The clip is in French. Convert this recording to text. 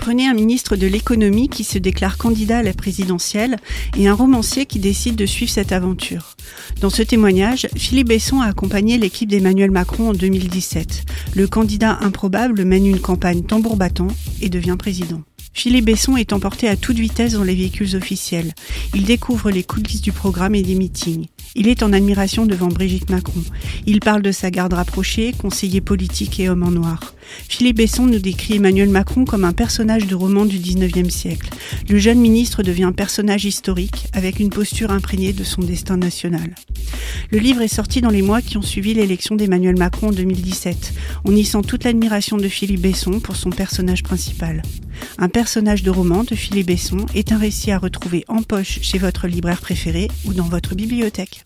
Prenez un ministre de l'économie qui se déclare candidat à la présidentielle et un romancier qui décide de suivre cette aventure. Dans ce témoignage, Philippe Besson a accompagné l'équipe d'Emmanuel Macron en 2017. Le candidat improbable mène une campagne tambour battant et devient président. Philippe Besson est emporté à toute vitesse dans les véhicules officiels. Il découvre les coulisses du programme et des meetings. Il est en admiration devant Brigitte Macron. Il parle de sa garde rapprochée, conseiller politique et homme en noir. Philippe Besson nous décrit Emmanuel Macron comme un personnage de roman du 19e siècle. Le jeune ministre devient un personnage historique avec une posture imprégnée de son destin national. Le livre est sorti dans les mois qui ont suivi l'élection d'Emmanuel Macron en 2017. On y sent toute l'admiration de Philippe Besson pour son personnage principal. Un personnage de roman de Philippe Besson est un récit à retrouver en poche chez votre libraire préféré ou dans votre bibliothèque.